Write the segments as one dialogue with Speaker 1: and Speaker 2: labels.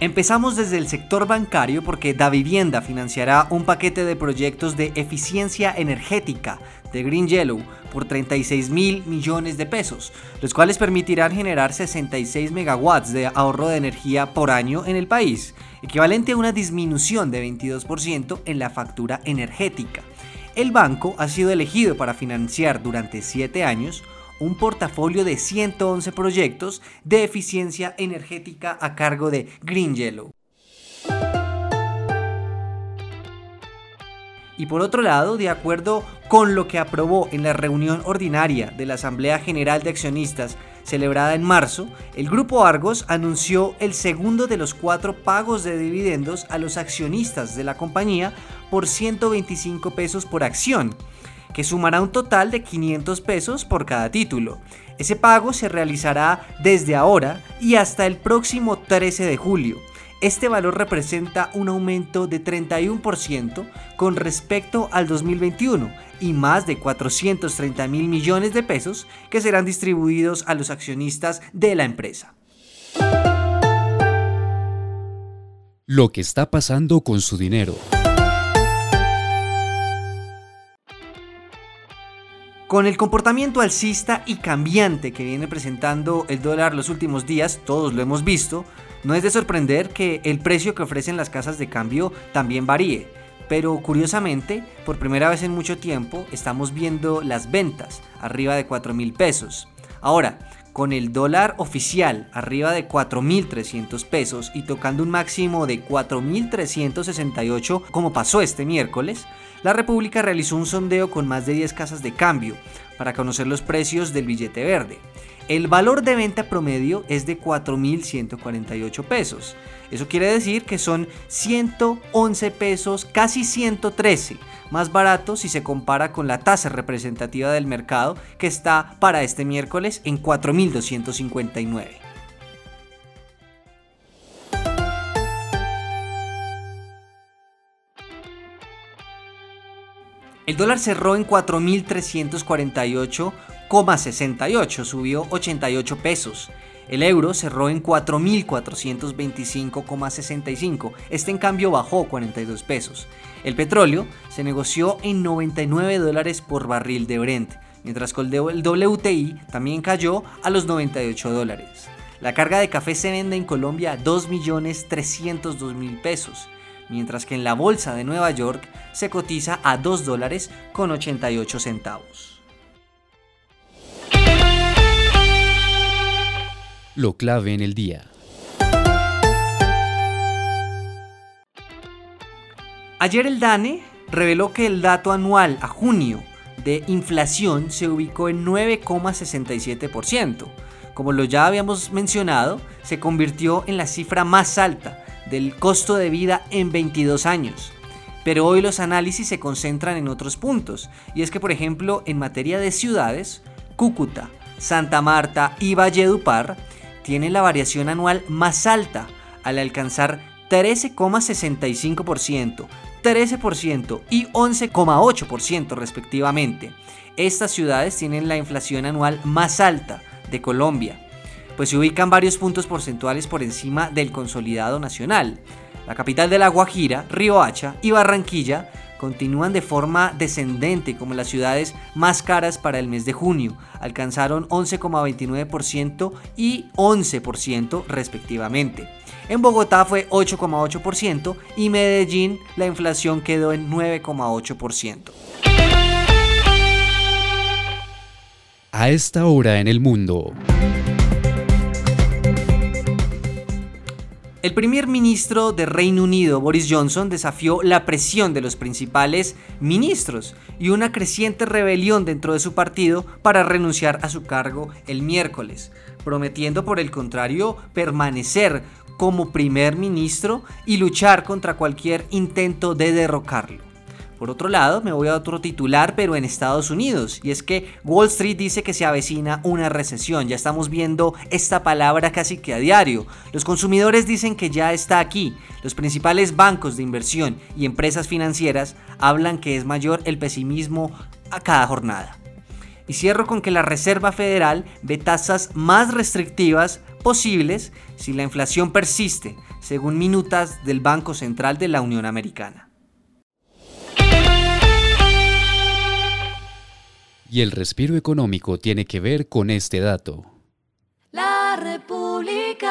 Speaker 1: Empezamos desde el sector bancario porque Da Vivienda financiará un paquete de proyectos de eficiencia energética de Green Yellow por 36 mil millones de pesos, los cuales permitirán generar 66 megawatts de ahorro de energía por año en el país, equivalente a una disminución de 22% en la factura energética. El banco ha sido elegido para financiar durante 7 años un portafolio de 111 proyectos de eficiencia energética a cargo de Green Yellow. Y por otro lado, de acuerdo con lo que aprobó en la reunión ordinaria de la Asamblea General de Accionistas celebrada en marzo, el Grupo Argos anunció el segundo de los cuatro pagos de dividendos a los accionistas de la compañía por 125 pesos por acción que sumará un total de 500 pesos por cada título. Ese pago se realizará desde ahora y hasta el próximo 13 de julio. Este valor representa un aumento de 31% con respecto al 2021 y más de 430 mil millones de pesos que serán distribuidos a los accionistas de la empresa.
Speaker 2: Lo que está pasando con su dinero.
Speaker 1: Con el comportamiento alcista y cambiante que viene presentando el dólar los últimos días, todos lo hemos visto, no es de sorprender que el precio que ofrecen las casas de cambio también varíe. Pero curiosamente, por primera vez en mucho tiempo, estamos viendo las ventas arriba de 4 mil pesos. Ahora, con el dólar oficial arriba de 4.300 pesos y tocando un máximo de 4.368 como pasó este miércoles, la República realizó un sondeo con más de 10 casas de cambio para conocer los precios del billete verde. El valor de venta promedio es de 4.148 pesos. Eso quiere decir que son 111 pesos, casi 113, más barato si se compara con la tasa representativa del mercado que está para este miércoles en 4.259. El dólar cerró en 4.348,68, subió 88 pesos. El euro cerró en 4.425,65, este en cambio bajó 42 pesos. El petróleo se negoció en 99 dólares por barril de Brent, mientras que el WTI también cayó a los 98 dólares. La carga de café se vende en Colombia a 2.302.000 pesos mientras que en la bolsa de Nueva York se cotiza a 2 dólares con 88 centavos.
Speaker 2: Lo clave en el día.
Speaker 1: Ayer el DANE reveló que el dato anual a junio de inflación se ubicó en 9,67%. Como lo ya habíamos mencionado, se convirtió en la cifra más alta del costo de vida en 22 años. Pero hoy los análisis se concentran en otros puntos, y es que por ejemplo en materia de ciudades, Cúcuta, Santa Marta y Valledupar tienen la variación anual más alta al alcanzar 13,65%, 13% y 11,8% respectivamente. Estas ciudades tienen la inflación anual más alta de Colombia, pues se ubican varios puntos porcentuales por encima del consolidado nacional. La capital de La Guajira, Riohacha y Barranquilla continúan de forma descendente como las ciudades más caras para el mes de junio. Alcanzaron 11,29% y 11% respectivamente. En Bogotá fue 8,8% y Medellín la inflación quedó en 9,8%.
Speaker 2: A esta hora en el mundo.
Speaker 1: El primer ministro de Reino Unido, Boris Johnson, desafió la presión de los principales ministros y una creciente rebelión dentro de su partido para renunciar a su cargo el miércoles, prometiendo por el contrario permanecer como primer ministro y luchar contra cualquier intento de derrocarlo. Por otro lado, me voy a otro titular, pero en Estados Unidos, y es que Wall Street dice que se avecina una recesión. Ya estamos viendo esta palabra casi que a diario. Los consumidores dicen que ya está aquí. Los principales bancos de inversión y empresas financieras hablan que es mayor el pesimismo a cada jornada. Y cierro con que la Reserva Federal ve tasas más restrictivas posibles si la inflación persiste, según minutas del Banco Central de la Unión Americana.
Speaker 2: Y el respiro económico tiene que ver con este dato.
Speaker 3: La República.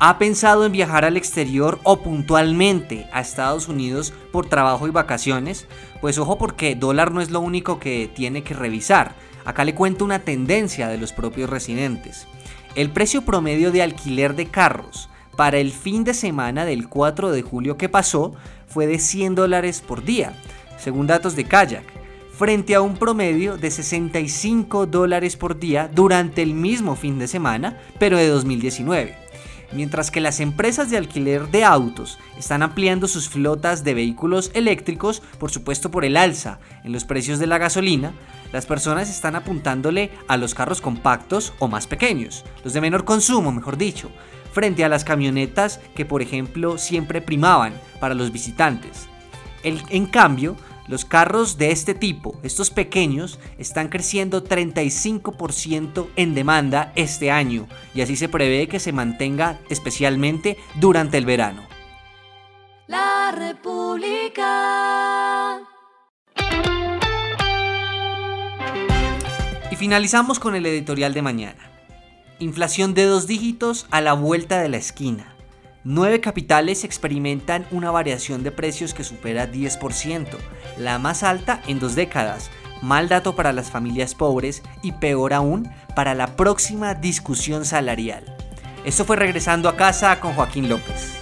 Speaker 1: ¿Ha pensado en viajar al exterior o puntualmente a Estados Unidos por trabajo y vacaciones? Pues ojo porque dólar no es lo único que tiene que revisar. Acá le cuento una tendencia de los propios residentes. El precio promedio de alquiler de carros para el fin de semana del 4 de julio que pasó fue de 100 dólares por día, según datos de Kayak frente a un promedio de 65 dólares por día durante el mismo fin de semana, pero de 2019. Mientras que las empresas de alquiler de autos están ampliando sus flotas de vehículos eléctricos, por supuesto por el alza en los precios de la gasolina, las personas están apuntándole a los carros compactos o más pequeños, los de menor consumo, mejor dicho, frente a las camionetas que por ejemplo siempre primaban para los visitantes. en cambio, los carros de este tipo, estos pequeños, están creciendo 35% en demanda este año y así se prevé que se mantenga especialmente durante el verano.
Speaker 3: La República.
Speaker 1: Y finalizamos con el editorial de mañana. Inflación de dos dígitos a la vuelta de la esquina. Nueve capitales experimentan una variación de precios que supera 10%, la más alta en dos décadas. Mal dato para las familias pobres y peor aún para la próxima discusión salarial. Esto fue regresando a casa con Joaquín López.